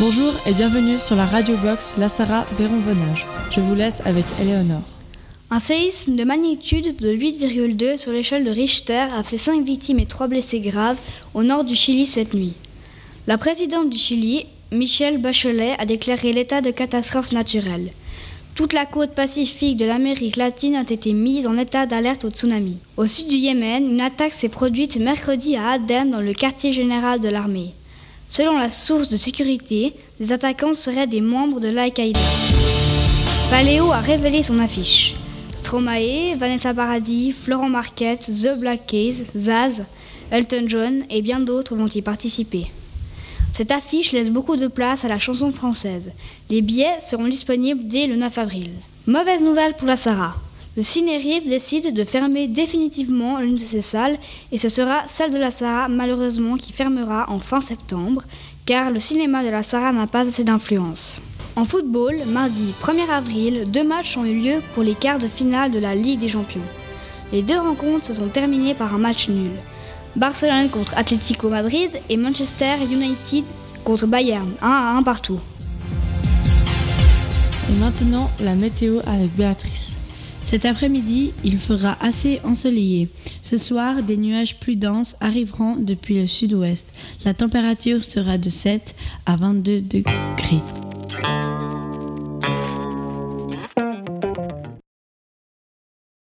Bonjour et bienvenue sur la radio box La Sarah Véron-Venage. Je vous laisse avec Eleonore. Un séisme de magnitude de 8,2 sur l'échelle de Richter a fait 5 victimes et 3 blessés graves au nord du Chili cette nuit. La présidente du Chili, Michelle Bachelet, a déclaré l'état de catastrophe naturelle. Toute la côte pacifique de l'Amérique latine a été mise en état d'alerte au tsunami. Au sud du Yémen, une attaque s'est produite mercredi à Aden dans le quartier général de l'armée. Selon la source de sécurité, les attaquants seraient des membres de l'Al-Qaïda. Paléo a révélé son affiche. Stromae, Vanessa Paradis, Florent Marquette, The Black Keys, Zaz, Elton John et bien d'autres vont y participer. Cette affiche laisse beaucoup de place à la chanson française. Les billets seront disponibles dès le 9 avril. Mauvaise nouvelle pour la Sarah. Le Cinérib décide de fermer définitivement l'une de ses salles et ce sera celle de la Sarah malheureusement qui fermera en fin septembre car le cinéma de la Sarah n'a pas assez d'influence. En football, mardi 1er avril, deux matchs ont eu lieu pour les quarts de finale de la Ligue des Champions. Les deux rencontres se sont terminées par un match nul. Barcelone contre Atlético Madrid et Manchester United contre Bayern, 1 à 1 partout. Et maintenant, la météo avec Béatrice. Cet après-midi, il fera assez ensoleillé. Ce soir, des nuages plus denses arriveront depuis le sud-ouest. La température sera de 7 à 22 degrés.